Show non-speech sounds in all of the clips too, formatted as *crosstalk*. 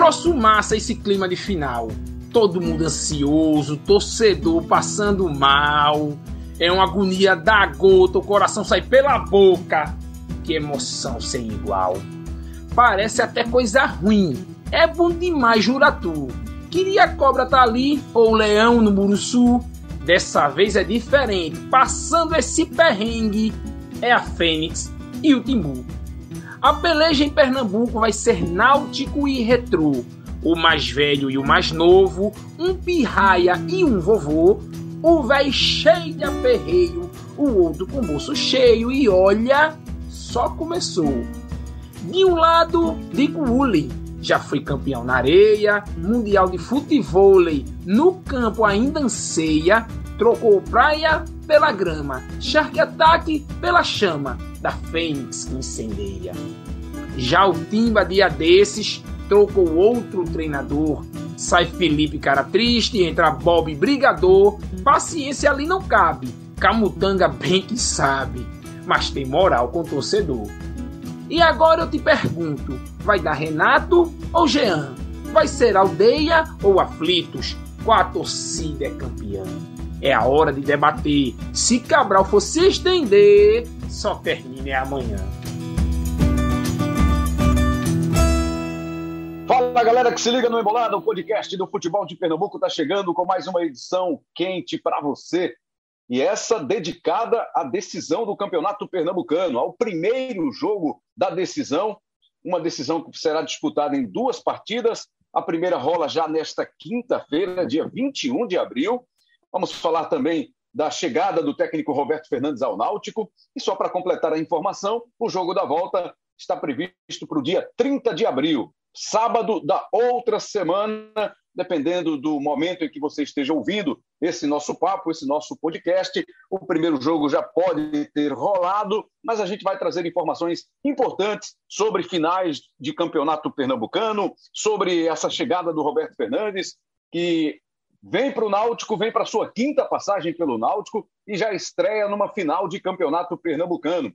Troço massa esse clima de final. Todo mundo ansioso, torcedor passando mal. É uma agonia da gota, o coração sai pela boca. Que emoção sem igual. Parece até coisa ruim. É bom demais, jura tu. Queria a cobra tá ali ou o leão no Muruçu. Dessa vez é diferente. Passando esse perrengue é a Fênix e o Timbu. A peleja em Pernambuco vai ser náutico e retrô. O mais velho e o mais novo, um pirraia e um vovô, o velho cheio de aperreio, o outro com o bolso cheio e olha, só começou. De um lado, digo Uli, já foi campeão na areia, mundial de futebol, no campo ainda anseia, trocou praia pela grama, Shark Attack pela chama da Fênix que incendeia. Já o Timba, dia desses, trocou outro treinador. Sai Felipe cara triste, entra Bob brigador. Paciência ali não cabe. Camutanga bem que sabe, mas tem moral com o torcedor. E agora eu te pergunto: vai dar Renato ou Jean? Vai ser aldeia ou aflitos? Qual a torcida é campeã? É a hora de debater. Se Cabral for se estender, só termine amanhã. Fala galera que se liga no Embolada, o podcast do futebol de Pernambuco está chegando com mais uma edição quente para você. E essa dedicada à decisão do Campeonato Pernambucano, ao primeiro jogo da decisão, uma decisão que será disputada em duas partidas. A primeira rola já nesta quinta-feira, dia 21 de abril, Vamos falar também da chegada do técnico Roberto Fernandes ao Náutico. E só para completar a informação, o jogo da volta está previsto para o dia 30 de abril, sábado da outra semana, dependendo do momento em que você esteja ouvindo esse nosso papo, esse nosso podcast. O primeiro jogo já pode ter rolado, mas a gente vai trazer informações importantes sobre finais de campeonato pernambucano, sobre essa chegada do Roberto Fernandes, que vem para o Náutico, vem para sua quinta passagem pelo Náutico e já estreia numa final de campeonato pernambucano.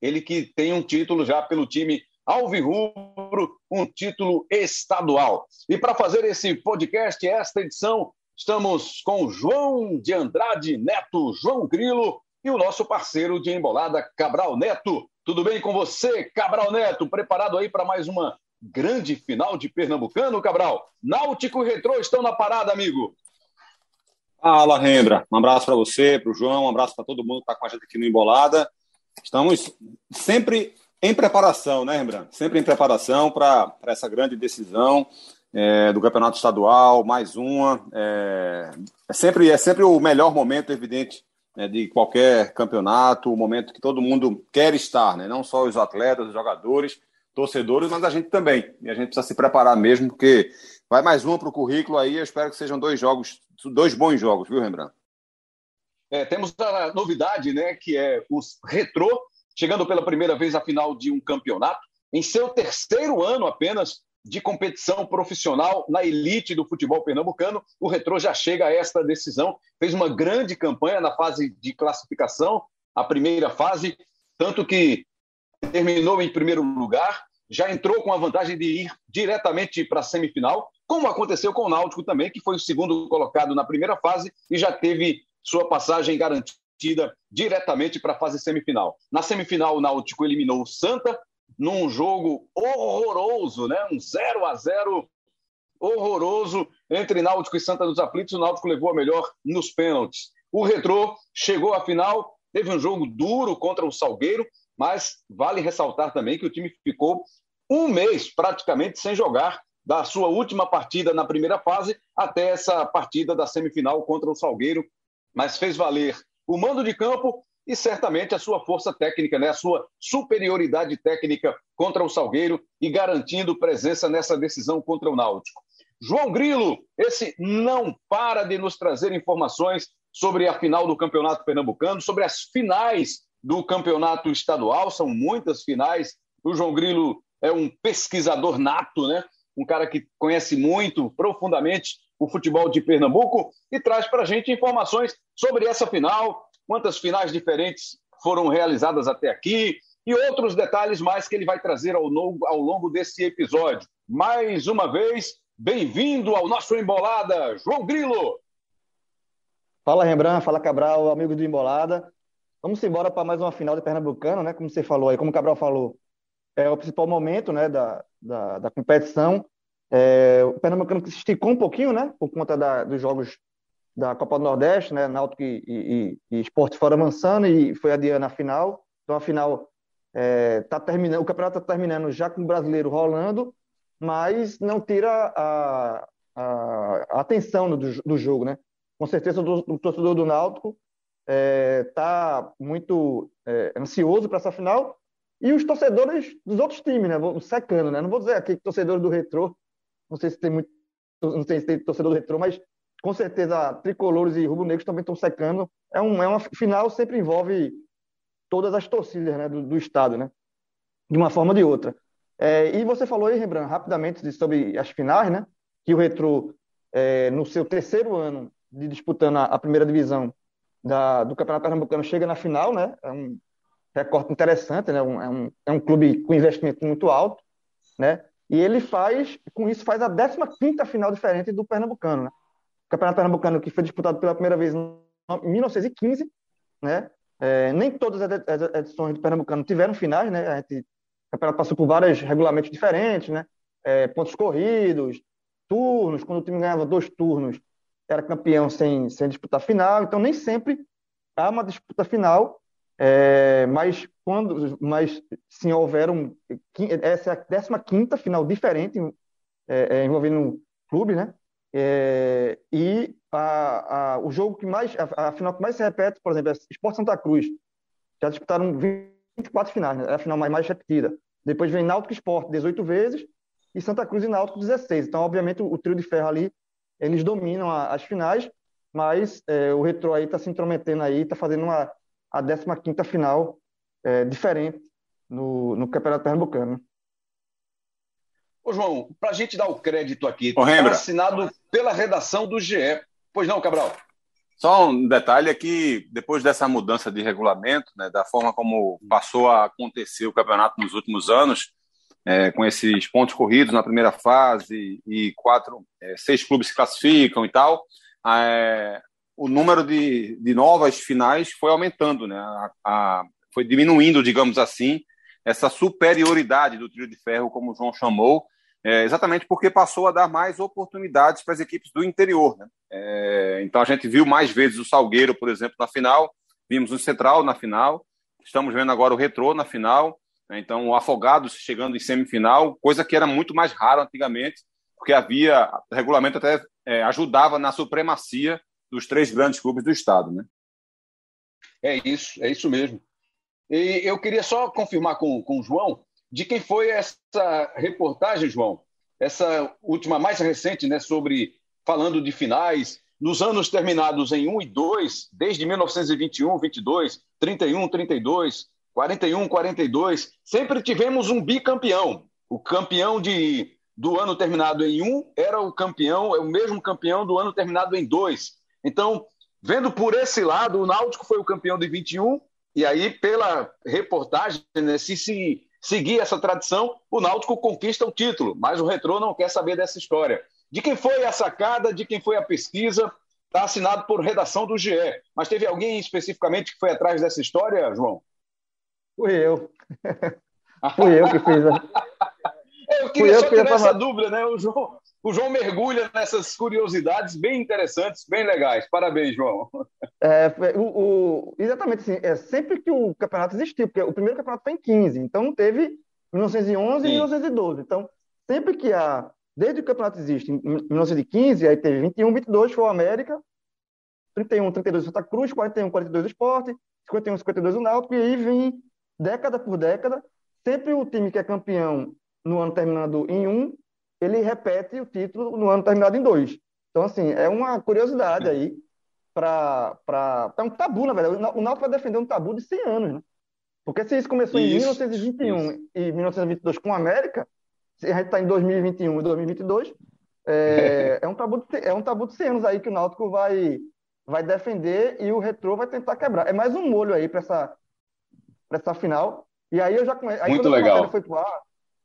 Ele que tem um título já pelo time Alvirrubro, um título estadual. E para fazer esse podcast, esta edição, estamos com João de Andrade Neto, João Grilo e o nosso parceiro de embolada, Cabral Neto. Tudo bem com você, Cabral Neto? Preparado aí para mais uma grande final de Pernambucano, Cabral. Náutico e Retrô estão na parada, amigo. Fala, Rembra. Um abraço para você, para o João, um abraço para todo mundo que está com a gente aqui no Embolada. Estamos sempre em preparação, né, Rembrandt? Sempre em preparação para essa grande decisão é, do Campeonato Estadual, mais uma. É, é, sempre, é sempre o melhor momento, evidente, né, de qualquer campeonato, o momento que todo mundo quer estar, né? Não só os atletas, os jogadores, torcedores, mas a gente também. E a gente precisa se preparar mesmo, porque vai mais uma para o currículo aí. Eu espero que sejam dois jogos, dois bons jogos, viu, Rembrandt? É, temos a novidade, né, que é os retrô, chegando pela primeira vez à final de um campeonato, em seu terceiro ano apenas de competição profissional na elite do futebol pernambucano. O Retrô já chega a esta decisão, fez uma grande campanha na fase de classificação, a primeira fase, tanto que terminou em primeiro lugar, já entrou com a vantagem de ir diretamente para a semifinal, como aconteceu com o Náutico também, que foi o segundo colocado na primeira fase e já teve sua passagem garantida diretamente para a fase semifinal. Na semifinal, o Náutico eliminou o Santa num jogo horroroso, né? um 0 a 0 horroroso entre Náutico e Santa dos Aflitos. O Náutico levou a melhor nos pênaltis. O Retrô chegou à final, teve um jogo duro contra o Salgueiro, mas vale ressaltar também que o time ficou um mês praticamente sem jogar da sua última partida na primeira fase até essa partida da semifinal contra o Salgueiro, mas fez valer o mando de campo e certamente a sua força técnica, né? a sua superioridade técnica contra o Salgueiro e garantindo presença nessa decisão contra o Náutico. João Grilo, esse não para de nos trazer informações sobre a final do Campeonato Pernambucano, sobre as finais do campeonato estadual, são muitas finais. O João Grilo é um pesquisador nato, né? um cara que conhece muito, profundamente, o futebol de Pernambuco e traz para a gente informações sobre essa final, quantas finais diferentes foram realizadas até aqui, e outros detalhes mais que ele vai trazer ao longo, ao longo desse episódio. Mais uma vez, bem-vindo ao nosso Embolada, João Grilo. Fala Rembrandt, fala Cabral, amigos do Embolada. Vamos embora para mais uma final de Pernambucano, né? Como você falou aí, como o Cabral falou, é o principal momento, né, da, da, da competição. É, o Pernambucano se esticou um pouquinho, né, por conta da, dos jogos da Copa do Nordeste, né, Náutico e, e, e Esporte fora Mansano, e foi adiando a final. Então, a final é, tá terminando, o campeonato está terminando já com o brasileiro rolando, mas não tira a, a, a atenção do, do jogo, né? Com certeza o, o torcedor do Náutico está é, muito é, ansioso para essa final e os torcedores dos outros times, né? Secando, né? Não vou dizer aqui torcedores do Retrô, não sei se tem muito, não sei se tem torcedor do Retrô, mas com certeza tricolores e rubro-negros também estão secando. É, um, é uma final sempre envolve todas as torcidas né, do, do estado, né? De uma forma ou de outra. É, e você falou aí, Rembrandt, rapidamente sobre as finais, né? Que o Retro, é, no seu terceiro ano de disputando a, a primeira divisão da, do Campeonato Pernambucano, chega na final, né? É um recorte interessante, né? Um, é, um, é um clube com investimento muito alto, né? E ele faz, com isso, faz a 15 final diferente do Pernambucano, né? O Campeonato Pernambucano, que foi disputado pela primeira vez em 1915, né? É, nem todas as edições do Pernambucano tiveram finais, né? A gente, o campeonato passou por vários regulamentos diferentes, né? É, pontos corridos, turnos. Quando o time ganhava dois turnos, era campeão sem, sem disputar final. Então, nem sempre há uma disputa final, é, mas quando, mas sim houveram essa é a 15 final diferente é, é, envolvendo um clube, né? É, e a, a, o jogo que mais, a, a, final que mais se repete, por exemplo, é Sport Santa Cruz. Já disputaram 24 finais, né? é a final mais, mais repetida. Depois vem Náutico Sport 18 vezes e Santa Cruz e Náutico 16. Então, obviamente, o, o trio de ferro ali, eles dominam a, as finais, mas é, o Retro aí está se intrometendo aí, está fazendo uma, a 15ª final é, diferente no, no Campeonato Pernambucano. Ô, João, para a gente dar o crédito aqui, está assinado pela redação do GE. Pois não, Cabral? Só um detalhe é que depois dessa mudança de regulamento, né, da forma como passou a acontecer o campeonato nos últimos anos, é, com esses pontos corridos na primeira fase e quatro, é, seis clubes se classificam e tal, é, o número de, de novas finais foi aumentando, né, a, a, foi diminuindo, digamos assim, essa superioridade do trio de ferro, como o João chamou, é, exatamente porque passou a dar mais oportunidades para as equipes do interior. Né? É, então a gente viu mais vezes o Salgueiro, por exemplo, na final, vimos o Central na final, estamos vendo agora o Retrô na final? Então o Afogados chegando em semifinal, coisa que era muito mais raro antigamente, porque havia, o regulamento até é, ajudava na supremacia dos três grandes clubes do estado. Né? É isso, é isso mesmo. E eu queria só confirmar com, com o João de quem foi essa reportagem, João? Essa última, mais recente, né, sobre falando de finais, nos anos terminados em 1 e 2, desde 1921, 22, 31, 32, 41, 42, sempre tivemos um bicampeão. O campeão de, do ano terminado em 1 era o campeão, é o mesmo campeão do ano terminado em 2. Então, vendo por esse lado, o Náutico foi o campeão de 21, e aí, pela reportagem, né, se, se seguir essa tradição, o Náutico conquista o título, mas o Retrô não quer saber dessa história. De quem foi a sacada, de quem foi a pesquisa, está assinado por redação do GE. Mas teve alguém especificamente que foi atrás dessa história, João? Fui eu. *laughs* Fui eu que fiz. eu queria Fui só tirar essa dúvida, né? O João, o João mergulha nessas curiosidades bem interessantes, bem legais. Parabéns, João. É, o, o, exatamente assim, é sempre que o campeonato existiu, porque o primeiro campeonato foi em 15, então teve 1911 Sim. e 1912. Então, sempre que há, desde que o campeonato existe, em 1915, aí teve 21, 22 foi o América, 31, 32 Santa Cruz, 41, 42 o Esporte, 51, 52 o Náutico, e aí vem década por década, sempre o time que é campeão no ano terminando em um ele repete o título no ano terminado em dois. Então, assim, é uma curiosidade aí para. É um tabu, na verdade. O Náutico vai defender um tabu de 100 anos, né? Porque se isso começou isso, em 1921 isso. e 1922 com a América, se a gente está em 2021 e 2022, é, *laughs* é, um tabu de, é um tabu de 100 anos aí que o Náutico vai, vai defender e o Retrô vai tentar quebrar. É mais um molho aí para essa, essa final. E aí eu já conheço. Aí Muito legal. foi pro ar,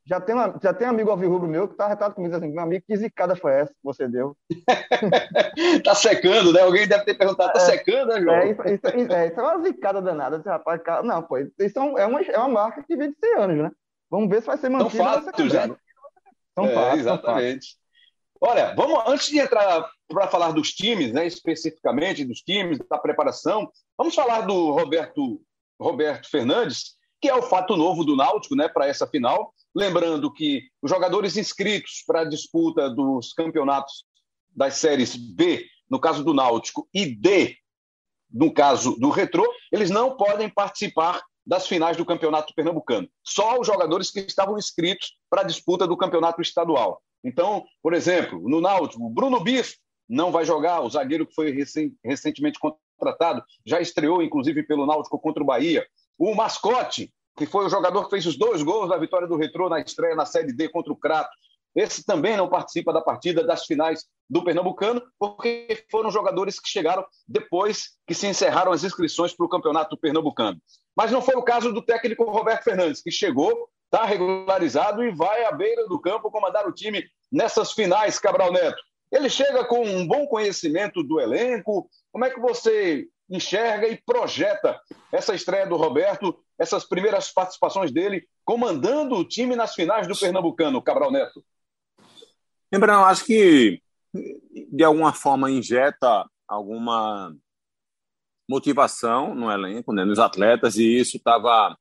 já tem, uma, já tem um amigo alvirrubro meu que tá retado comigo assim, meu amigo, que zicada foi essa que você deu? *laughs* tá secando, né? Alguém deve ter perguntado, tá É. secando, né, João? É, isso, isso, é, isso é uma zicada danada. Esse rapaz, cara, não, pô, isso é, um- é uma, é uma marca que vem de 100 anos, né? Vamos ver se vai ser São mantida. ser fatos, né? São É, fatos, são fatos. exatamente. Olha, vamos antes de entrar para falar dos times, né, especificamente dos times, da preparação, vamos falar do Roberto Roberto Fernandes, que é o fato novo do Náutico, né, para essa final. Lembrando que os jogadores inscritos para a disputa dos campeonatos das séries B, no caso do Náutico, e D, no caso do Retrô, eles não podem participar das finais do Campeonato Pernambucano. Só os jogadores que estavam inscritos para a disputa do Campeonato Estadual. Então, por exemplo, no Náutico, Bruno Bispo não vai jogar, o zagueiro que foi recen- recentemente contratado, já estreou inclusive pelo Náutico contra o Bahia. O Mascote, que foi o jogador que fez os dois gols da vitória do Retrô na estreia na Série D contra o Crato, esse também não participa da partida das finais do Pernambucano, porque foram jogadores que chegaram depois que se encerraram as inscrições para o Campeonato Pernambucano. Mas não foi o caso do técnico Roberto Fernandes, que chegou, está regularizado e vai à beira do campo comandar o time nessas finais, Cabral Neto. Ele chega com um bom conhecimento do elenco. Como é que você enxerga e projeta essa estreia do Roberto, essas primeiras participações dele, comandando o time nas finais do Pernambucano, Cabral Neto? Lembrando, acho que de alguma forma injeta alguma motivação no elenco, né, nos atletas, e isso estava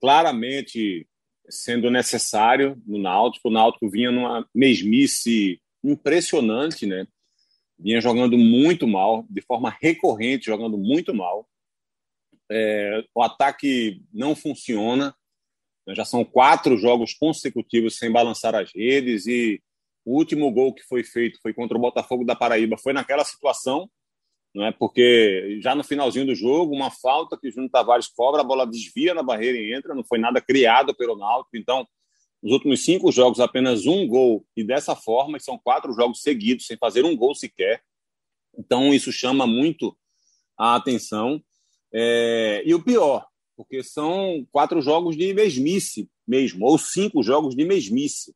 claramente sendo necessário no Náutico. O Náutico vinha numa mesmice impressionante, né? Vinha jogando muito mal, de forma recorrente, jogando muito mal. É, o ataque não funciona. Já são quatro jogos consecutivos sem balançar as redes e o último gol que foi feito foi contra o Botafogo da Paraíba. Foi naquela situação, não é? Porque já no finalzinho do jogo, uma falta que o Júnior Tavares cobra, a bola desvia na barreira e entra. Não foi nada criado pelo Náutico. Então, nos últimos cinco jogos, apenas um gol e dessa forma, são quatro jogos seguidos sem fazer um gol sequer. Então, isso chama muito a atenção. É... E o pior, porque são quatro jogos de mesmice mesmo, ou cinco jogos de mesmice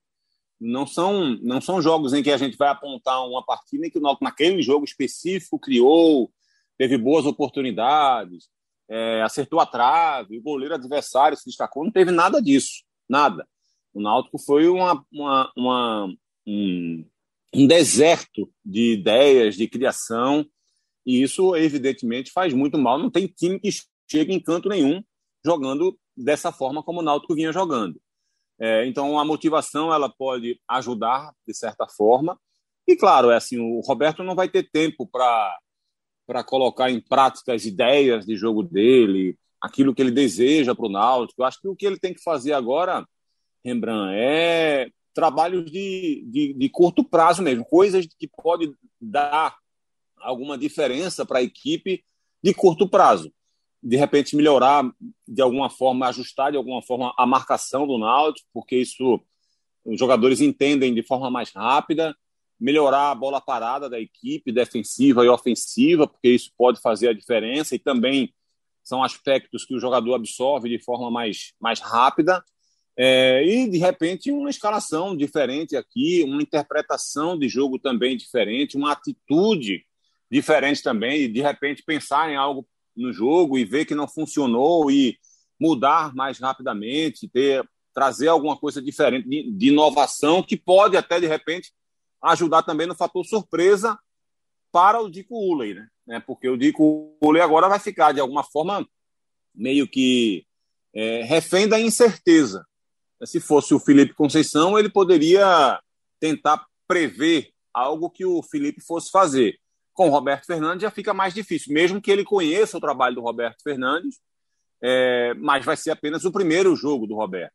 não são não são jogos em que a gente vai apontar uma partida em que o Náutico naquele jogo específico criou, teve boas oportunidades, é, acertou a trave, o goleiro adversário se destacou, não teve nada disso, nada. O Náutico foi uma, uma, uma um, um deserto de ideias, de criação, e isso evidentemente faz muito mal. Não tem time que chegue em canto nenhum jogando dessa forma como o Náutico vinha jogando. É, então a motivação ela pode ajudar de certa forma e claro é assim o Roberto não vai ter tempo para para colocar em prática as ideias de jogo dele aquilo que ele deseja para o Náutico eu acho que o que ele tem que fazer agora Rembrandt é trabalhos de, de, de curto prazo mesmo coisas que pode dar alguma diferença para a equipe de curto prazo. De repente melhorar de alguma forma, ajustar de alguma forma a marcação do Náutico, porque isso os jogadores entendem de forma mais rápida, melhorar a bola parada da equipe defensiva e ofensiva, porque isso pode fazer a diferença. E também são aspectos que o jogador absorve de forma mais, mais rápida. É, e de repente uma escalação diferente aqui, uma interpretação de jogo também diferente, uma atitude diferente também, e de repente pensar em algo no jogo e ver que não funcionou e mudar mais rapidamente, ter trazer alguma coisa diferente de, de, inovação que pode até de repente ajudar também no fator surpresa para o Dico Uley, né? Porque o Dico Uley agora vai ficar de alguma forma meio que é, refém da incerteza. Se fosse o Felipe Conceição, ele poderia tentar prever algo que o Felipe fosse fazer com o Roberto Fernandes já fica mais difícil, mesmo que ele conheça o trabalho do Roberto Fernandes, é, mas vai ser apenas o primeiro jogo do Roberto.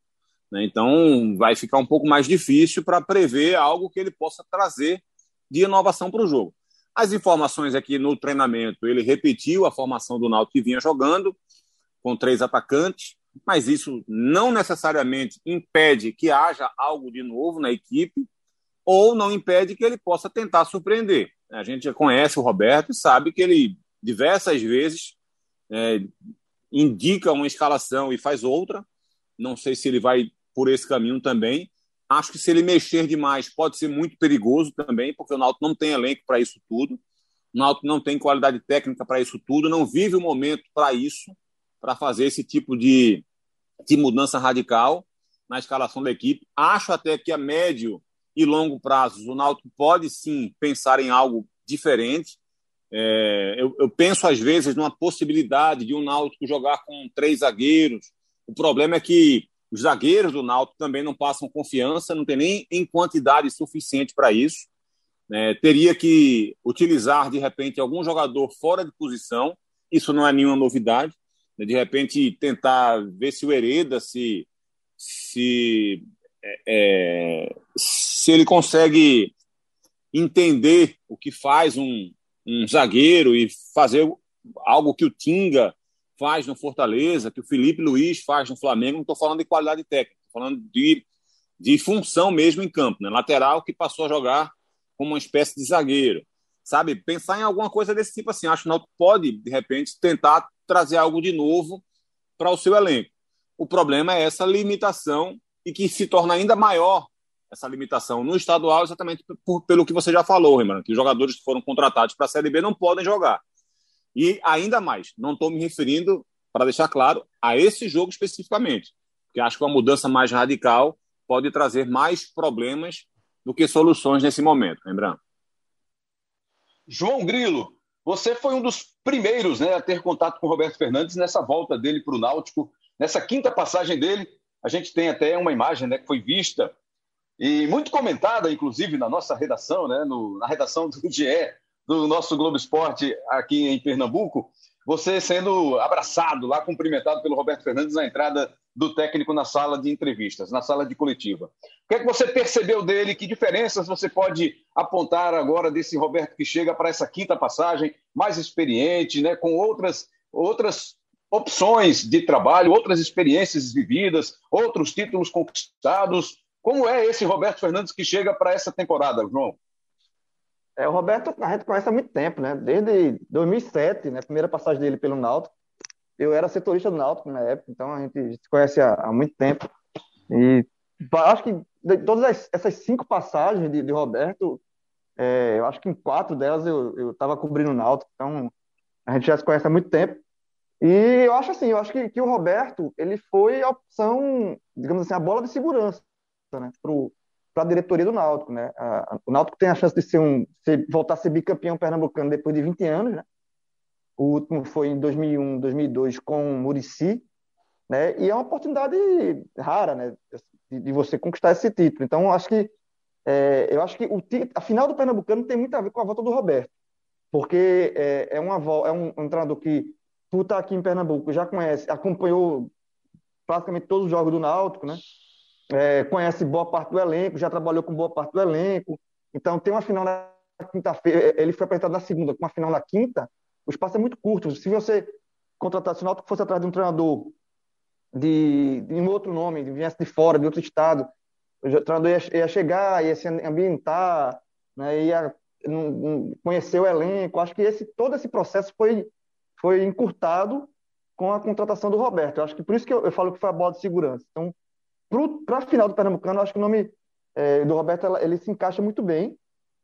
Né? Então vai ficar um pouco mais difícil para prever algo que ele possa trazer de inovação para o jogo. As informações aqui no treinamento, ele repetiu a formação do Náutico que vinha jogando, com três atacantes, mas isso não necessariamente impede que haja algo de novo na equipe, ou não impede que ele possa tentar surpreender. A gente já conhece o Roberto e sabe que ele diversas vezes é, indica uma escalação e faz outra, Não sei se ele vai por esse caminho também. Acho que se ele mexer demais pode ser muito perigoso também, porque o Náutico não tem elenco para isso tudo. O Náutico não tem qualidade técnica para isso tudo, não vive o momento para isso, para fazer esse tipo de, de mudança radical na escalação da equipe. Acho até que a médio e longo prazo o Náutico pode sim pensar em algo diferente. É, eu, eu, penso às vezes numa possibilidade de um Náutico jogar com três zagueiros. O problema é que os zagueiros do Náutico também não passam confiança, não tem nem em quantidade suficiente para isso. É, teria que utilizar de repente algum jogador fora de posição. Isso não é nenhuma novidade. De repente tentar ver se o Hereda se se, é, é, se ele consegue entender o que faz um, um zagueiro e fazer algo que o Tinga faz no Fortaleza, que o Felipe Luiz faz no Flamengo. Não estou falando de qualidade técnica, estou falando de, de função mesmo em campo. Né? Lateral que passou a jogar como uma espécie de zagueiro. Sabe? Pensar em alguma coisa desse tipo assim. Acho que o Náutico pode, de repente, tentar trazer algo de novo para o seu elenco. O problema é essa limitação e que se torna ainda maior essa limitação no estadual, exatamente por, pelo que você já falou, Rembrandt, que os jogadores que foram contratados para a Série B não podem jogar. E ainda mais, não estou me referindo, para deixar claro, a esse jogo especificamente, porque acho que uma mudança mais radical pode trazer mais problemas do que soluções nesse momento, lembrando. João Grilo, você foi um dos primeiros né, a ter contato com o Roberto Fernandes nessa volta dele para o Náutico Nessa quinta passagem dele, a gente tem até uma imagem né, que foi vista e muito comentada, inclusive, na nossa redação, né, no, na redação do *laughs* GE, do nosso Globo Esporte aqui em Pernambuco, você sendo abraçado lá, cumprimentado pelo Roberto Fernandes na entrada do técnico na sala de entrevistas, na sala de coletiva. O que é que você percebeu dele? Que diferenças você pode apontar agora desse Roberto que chega para essa quinta passagem, mais experiente, né, com outras, outras opções de trabalho, outras experiências vividas, outros títulos conquistados. Como é esse Roberto Fernandes que chega para essa temporada, João? É, o Roberto a gente conhece há muito tempo, né? Desde 2007, né? Primeira passagem dele pelo Náutico. Eu era setorista do Náutico na época, então a gente se conhece há, há muito tempo. E acho que de todas essas cinco passagens de, de Roberto, é, eu acho que em quatro delas eu estava cobrindo o Náutico, então a gente já se conhece há muito tempo. E eu acho assim, eu acho que, que o Roberto, ele foi a opção, digamos assim, a bola de segurança, né, para a diretoria do Náutico, né? A, o Náutico tem a chance de ser um, voltar a ser bicampeão pernambucano depois de 20 anos, né? O último foi em 2001, 2002 com o Murici, né? E é uma oportunidade rara, né, de, de você conquistar esse título. Então, acho que é, eu acho que o, a final do Pernambucano tem muito a ver com a volta do Roberto, porque é, é, uma, é um, um treinador que por estar aqui em Pernambuco, já conhece, acompanhou praticamente todos os jogos do Náutico, né? É, conhece boa parte do elenco, já trabalhou com boa parte do elenco. Então, tem uma final na quinta-feira, ele foi apresentado na segunda, com uma final na quinta, o espaço é muito curto. Se você contratasse o Náutico fosse atrás de um treinador de, de um outro nome, viesse de fora, de outro estado, o treinador ia, ia chegar, ia se ambientar, né, ia conhecer o elenco. Acho que esse, todo esse processo foi foi encurtado com a contratação do Roberto. Eu acho que por isso que eu, eu falo que foi a bola de segurança. Então, para a final do Pernambucano, acho que o nome é, do Roberto ele se encaixa muito bem,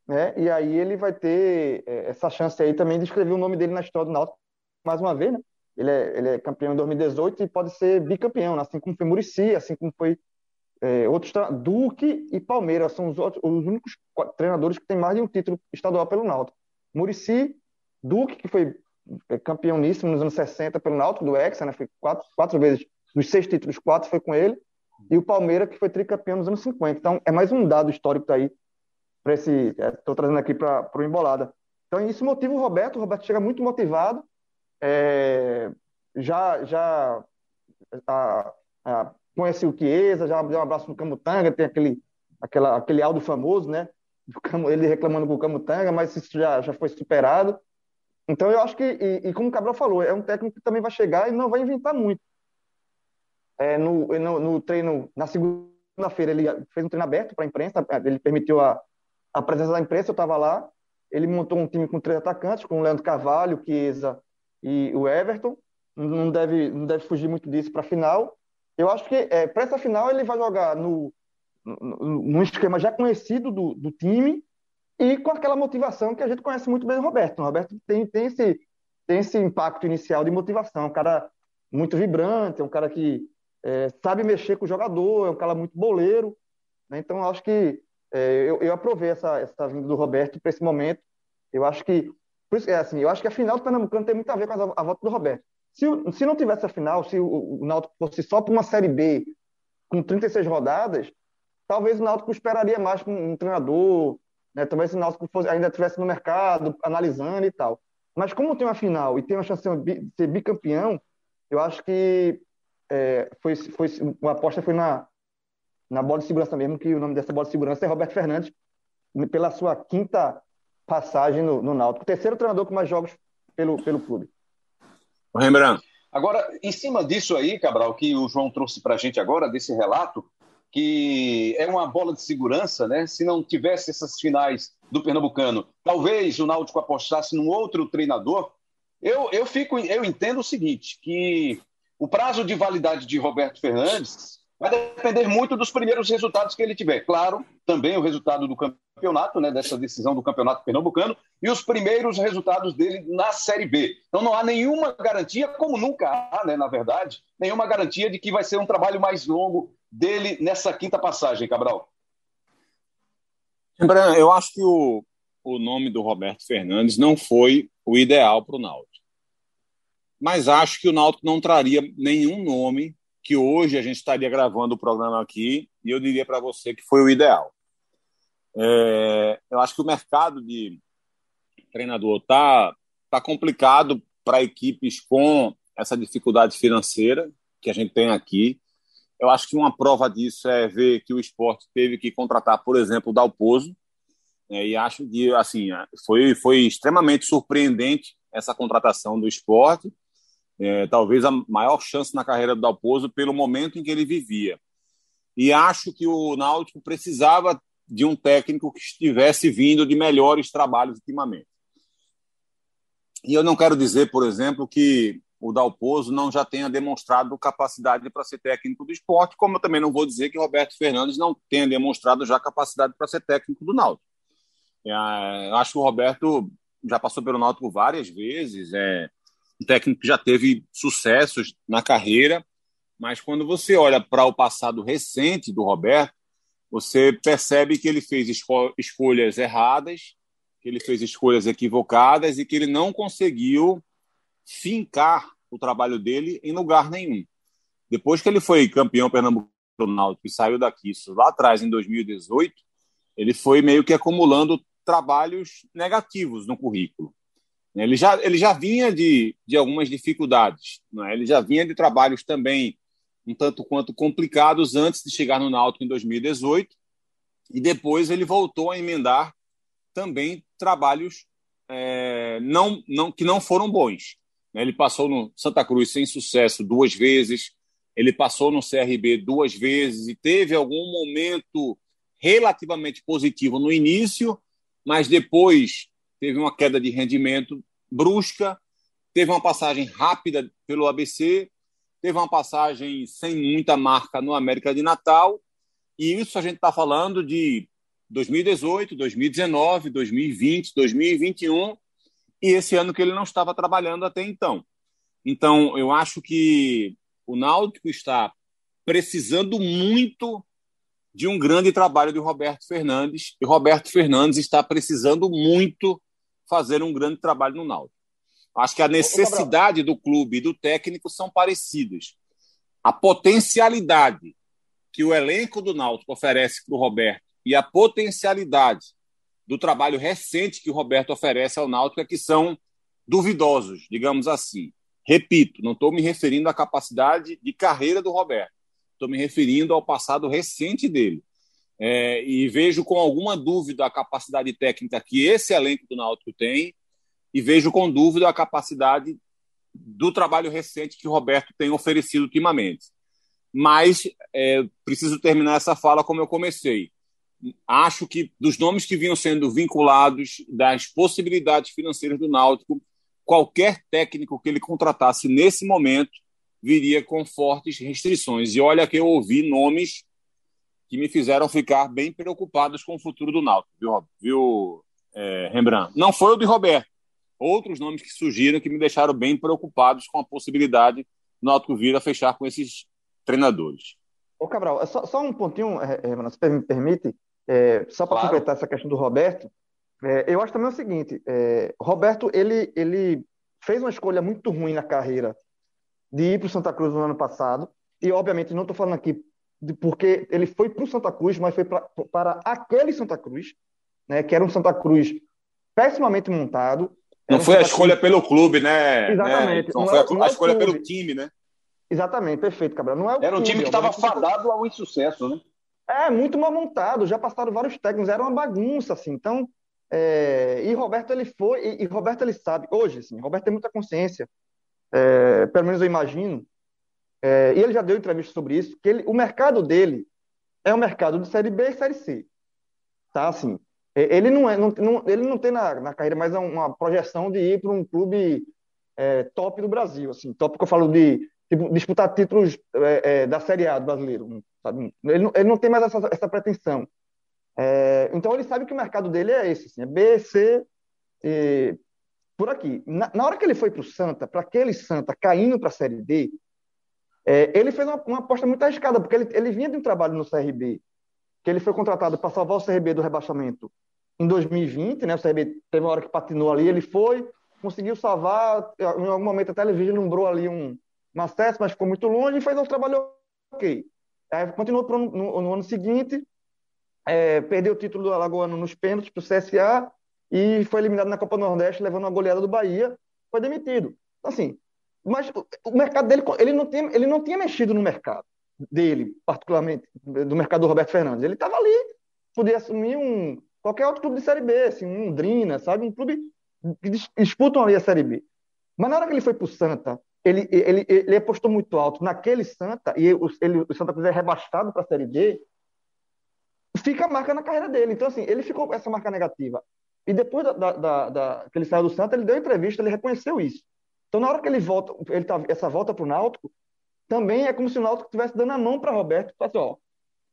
né? E aí ele vai ter é, essa chance aí também de escrever o nome dele na história do Náutico mais uma vez, né? Ele é, ele é campeão em 2018 e pode ser bicampeão, assim como foi Murici, assim como foi é, outros Duque e Palmeiras são os, outros, os únicos treinadores que têm mais de um título estadual pelo Náutico. Murici, Duque, que foi é campeoníssimo nos anos 60 pelo Náutico do Hexa, né? Foi quatro, quatro vezes, dos seis títulos, quatro foi com ele. E o Palmeiras, que foi tricampeão nos anos 50. Então, é mais um dado histórico aí para esse. Estou é, trazendo aqui para o Embolada. Então, isso motiva o Roberto. O Roberto chega muito motivado. É, já já a, a, conhece o Chiesa, já deu um abraço no Camutanga, tem aquele, aquela, aquele áudio famoso, né? Ele reclamando com o Camutanga, mas isso já, já foi superado. Então eu acho que, e, e, como o Cabral falou, é um técnico que também vai chegar e não vai inventar muito. É, no, no, no treino, na segunda-feira, ele fez um treino aberto para a imprensa, ele permitiu a, a presença da imprensa, eu estava lá. Ele montou um time com três atacantes, com o Leandro Carvalho, Chiesa e o Everton. Não deve, não deve fugir muito disso para a final. Eu acho que é, para essa final ele vai jogar no, no, num esquema já conhecido do, do time e com aquela motivação que a gente conhece muito bem o Roberto. O Roberto tem, tem, esse, tem esse impacto inicial de motivação. É um cara muito vibrante, é um cara que é, sabe mexer com o jogador, é um cara muito boleiro. Né? Então, acho que é, eu, eu aprovei essa, essa vinda do Roberto para esse momento. Eu acho que por isso, é assim, eu acho que a final do Pernambucano tem muito a ver com a, a volta do Roberto. Se, se não tivesse a final, se o, o Náutico fosse só para uma Série B com 36 rodadas, talvez o Náutico esperaria mais com um treinador, né? talvez o Náutico fosse, ainda estivesse no mercado, analisando e tal. Mas como tem uma final e tem uma chance de ser bicampeão, eu acho que é, foi, foi, uma aposta foi na, na bola de segurança mesmo, que o nome dessa bola de segurança é Roberto Fernandes, pela sua quinta passagem no, no Náutico. Terceiro treinador com mais jogos pelo, pelo clube. Rembrandt. Agora, em cima disso aí, Cabral, que o João trouxe para a gente agora, desse relato, que é uma bola de segurança, né? Se não tivesse essas finais do Pernambucano, talvez o Náutico apostasse num outro treinador. Eu, eu fico, eu entendo o seguinte, que o prazo de validade de Roberto Fernandes vai depender muito dos primeiros resultados que ele tiver. Claro, também o resultado do campeonato, né, dessa decisão do campeonato pernambucano, e os primeiros resultados dele na Série B. Então não há nenhuma garantia, como nunca há, né, na verdade, nenhuma garantia de que vai ser um trabalho mais longo dele nessa quinta passagem, Cabral. Eu acho que o, o nome do Roberto Fernandes não foi o ideal para o Náutico. Mas acho que o Náutico não traria nenhum nome que hoje a gente estaria gravando o programa aqui e eu diria para você que foi o ideal. É, eu acho que o mercado de treinador está tá complicado para equipes com essa dificuldade financeira que a gente tem aqui. Eu acho que uma prova disso é ver que o esporte teve que contratar, por exemplo, o Dalpozo, né, e acho que assim foi, foi extremamente surpreendente essa contratação do esporte é, talvez a maior chance na carreira do Dalpozo pelo momento em que ele vivia. E acho que o Náutico precisava de um técnico que estivesse vindo de melhores trabalhos ultimamente. E eu não quero dizer, por exemplo, que o Dalpozo não já tenha demonstrado capacidade para ser técnico do esporte, como eu também não vou dizer que Roberto Fernandes não tenha demonstrado já capacidade para ser técnico do Náutico. É, acho que o Roberto já passou pelo Náutico várias vezes, é, um técnico que já teve sucessos na carreira, mas quando você olha para o passado recente do Roberto, você percebe que ele fez esco escolhas erradas, que ele fez escolhas equivocadas e que ele não conseguiu fincar o trabalho dele em lugar nenhum. Depois que ele foi campeão pernambucano e saiu daqui, isso lá atrás, em 2018, ele foi meio que acumulando trabalhos negativos no currículo. Né? Ele já, ele já vinha de, de algumas dificuldades, não é? ele já vinha de trabalhos também um tanto quanto complicados antes de chegar no Náutico em 2018, e depois ele voltou a emendar também trabalhos é, não, não, que não foram bons. Né? Ele passou no Santa Cruz sem sucesso duas vezes, ele passou no CRB duas vezes e teve algum momento relativamente positivo no início, mas depois teve uma queda de rendimento brusca, teve uma passagem rápida pelo ABC, teve uma passagem sem muita marca no América de Natal, e isso a gente está falando de 2018, 2019, 2020, 2021, e esse ano que ele não estava trabalhando até então. Então, eu acho que o Náutico está precisando muito de um grande trabalho de Roberto Fernandes, e Roberto Fernandes está precisando muito fazer um grande trabalho no Náutico. Acho que a necessidade do clube e do técnico são parecidas. A potencialidade que o elenco do Náutico oferece para o Roberto e a potencialidade do trabalho recente que o Roberto oferece ao Náutico é que são duvidosos, digamos assim. Repito, não estou me referindo à capacidade de carreira do Roberto, estou me referindo ao passado recente dele é, e vejo com alguma dúvida a capacidade técnica que esse elenco do Náutico tem e vejo com dúvida a capacidade do trabalho recente que o Roberto tem oferecido ultimamente. Mas é, preciso terminar essa fala como eu comecei. Acho que dos nomes que vinham sendo vinculados, das possibilidades financeiras do Náutico, qualquer técnico que ele contratasse nesse momento viria com fortes restrições. E olha que eu ouvi nomes que me fizeram ficar bem preocupados com o futuro do Náutico, viu, viu é, Rembrandt? Não foi o de Roberto. Outros nomes que surgiram que me deixaram bem preocupados com a possibilidade do Náutico vir a fechar com esses treinadores. Ô, Cabral, é só, só um pontinho, Rembrandt, se me permite, é, só para claro. completar essa questão do Roberto, é, eu acho também o seguinte, é, Roberto, ele, ele fez uma escolha muito ruim na carreira de ir para o Santa Cruz no ano passado, e obviamente não estou falando aqui de porque ele foi para o Santa Cruz, mas foi pra, para aquele Santa Cruz, né, que era um Santa Cruz pessimamente montado. Não foi a escolha Cruz... pelo clube, né? Exatamente. Né? Não, não, foi a, é, a escolha clube. pelo time, né? Exatamente, perfeito, Cabral. Não é era um clube, time que estava fadado ao insucesso, né? É, muito mal montado, já passaram vários técnicos, era uma bagunça, assim. Então, é... e Roberto, ele foi, e, e, Roberto, ele sabe, hoje, assim, Roberto tem muita consciência, é... pelo menos eu imagino, é... e ele já deu entrevista sobre isso, que ele, o mercado dele é um mercado de Série B e Série C. Tá, assim, ele não, é, não, não ele não tem na, na carreira mais uma projeção de ir para um clube é, top do Brasil, assim, top que eu falo de tipo, disputar títulos é, é, da Série A do brasileiro. Sabe? Ele, não, ele não tem mais essa, essa pretensão. É, então ele sabe que o mercado dele é esse, assim, é B, C, e, por aqui. Na, na, hora que ele foi para o Santa, para aquele Santa caindo para a Série D, é, ele fez uma, uma, aposta muito arriscada, porque ele, ele vinha de um trabalho no CRB, que ele foi contratado para salvar o CRB do rebaixamento em 2020, né? O CRB teve uma hora que patinou ali, ele foi, conseguiu salvar, em algum momento até ele vislumbrou ali um, uma sete, mas ficou muito longe e fez um trabalho ok. Aí continuou pro, no, no ano seguinte, é, perdeu o título do Alagoano nos pênaltis para o CSA e foi eliminado na Copa Nordeste, levando uma goleada do Bahia, foi demitido. Então, assim, mas o mercado dele, ele não, tinha, ele não tinha mexido no mercado dele, particularmente, do mercado do Roberto Fernandes. Ele estava ali, podia assumir um qualquer outro clube de Série B, assim, um Drina, sabe? Um clube que disputam ali a Série B. Mas na hora que ele foi para o Santa, ele, ele, ele apostou muito alto naquele Santa, e o, ele, o Santa Cruz é rebaixado para a Série D, fica a marca na carreira dele. Então, assim, ele ficou com essa marca negativa. E depois da, da, da, que ele saiu do Santa, ele deu entrevista, ele reconheceu isso. Então, na hora que ele volta, ele tá, essa volta para o Náutico, também é como se o Náutico estivesse dando a mão para Roberto, assim, ó,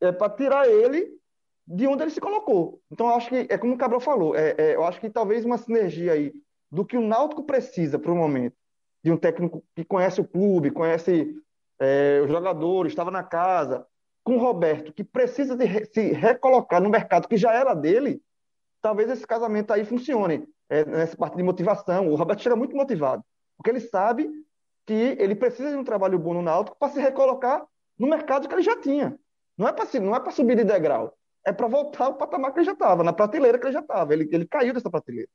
é para tirar ele de onde ele se colocou. Então, eu acho que, é como o Cabral falou, é, é, eu acho que talvez uma sinergia aí do que o Náutico precisa para o momento de um técnico que conhece o clube, conhece é, os jogadores, estava na casa, com o Roberto, que precisa de se recolocar no mercado que já era dele, talvez esse casamento aí funcione é, nessa parte de motivação. O Roberto chega muito motivado, porque ele sabe que ele precisa de um trabalho bom no Náutico para se recolocar no mercado que ele já tinha. Não é para é subir de degrau, é para voltar ao patamar que ele já estava, na prateleira que ele já estava. Ele, ele caiu dessa prateleira.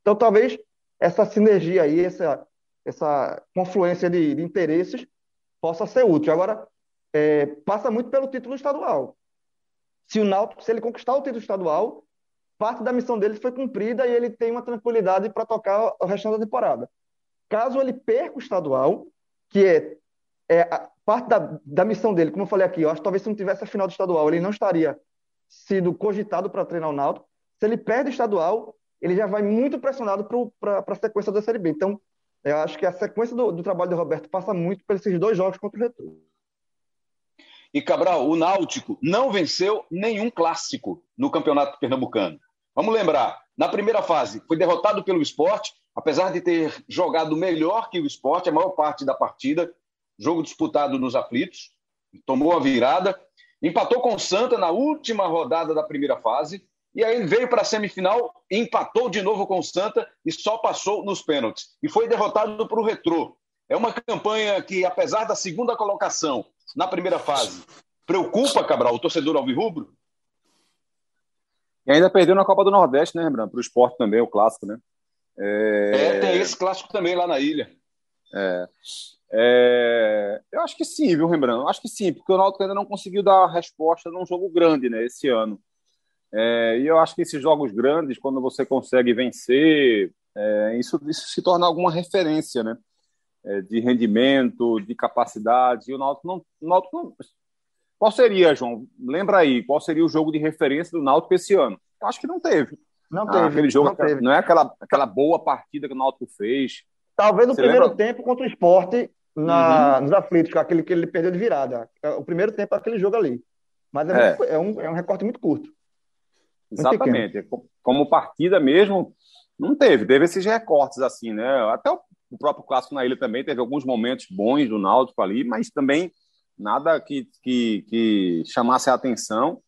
Então, talvez essa sinergia aí, essa essa confluência de, de interesses possa ser útil. Agora, é, passa muito pelo título estadual. Se o Náutico, se ele conquistar o título estadual, parte da missão dele foi cumprida e ele tem uma tranquilidade para tocar o restante da temporada. Caso ele perca o estadual, que é, é parte da, da missão dele, como eu falei aqui, eu acho que talvez se não tivesse a final do estadual, ele não estaria sido cogitado para treinar o Náutico. Se ele perde o estadual, ele já vai muito pressionado para a sequência da Série B. Então, eu acho que a sequência do, do trabalho do Roberto passa muito por esses dois jogos contra o Retro. E Cabral, o Náutico não venceu nenhum clássico no Campeonato Pernambucano. Vamos lembrar, na primeira fase foi derrotado pelo esporte, apesar de ter jogado melhor que o esporte a maior parte da partida, jogo disputado nos aflitos, tomou a virada, empatou com o Santa na última rodada da primeira fase e aí veio para a semifinal, empatou de novo com o Santa e só passou nos pênaltis. E foi derrotado para o Retrô. É uma campanha que, apesar da segunda colocação na primeira fase, preocupa, Cabral, o torcedor alvirrubro? E ainda perdeu na Copa do Nordeste, né, Rembrandt? Para o esporte também, o clássico, né? É... é... tem esse clássico também lá na ilha. É. é... Eu acho que sim, viu, Rembrandt? Eu acho que sim, porque o Náutico ainda não conseguiu dar a resposta num jogo grande, né, esse ano. É, e eu acho que esses jogos grandes, quando você consegue vencer, é, isso, isso, se torna alguma referência, né? É, de rendimento, de capacidade. E o Náutico não, o Náutico não. Qual seria, João? Lembra aí, qual seria o jogo de referência do Náutico esse ano? Eu acho que não teve. Não ah, teve. Aquele jogo, não, teve. não é aquela, aquela boa partida que o Náutico fez. Talvez no Você primeiro lembra? tempo contra o esporte na, uhum. nos aflitos, aquele que ele perdeu de virada. O primeiro tempo é aquele jogo ali. Mas é, é. Muito, é, um, é um recorte muito curto. Exatamente. Como partida mesmo, não teve. Teve esses recortes assim, né? Até o próprio clássico na ilha também teve alguns momentos bons do Náutico ali, mas também nada que, que, que chamasse a atenção.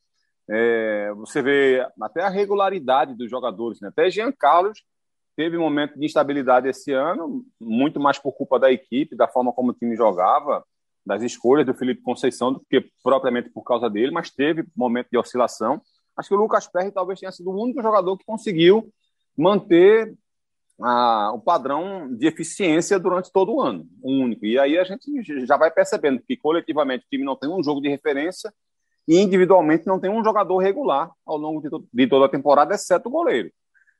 É, você vê até a regularidade dos jogadores, né? Até Jean Carlos teve um momento de instabilidade esse ano, muito mais por culpa da equipe, da forma como o time jogava, das escolhas do Felipe Conceição do que propriamente por causa dele, mas teve momento de oscilação. Acho que o Lucas Perry talvez tenha sido o único jogador que conseguiu manter a, o padrão de eficiência durante todo o ano, o único. E aí a gente já vai percebendo que coletivamente o time não tem um jogo de referência e individualmente não tem um jogador regular ao longo de, to de toda a temporada, exceto o goleiro.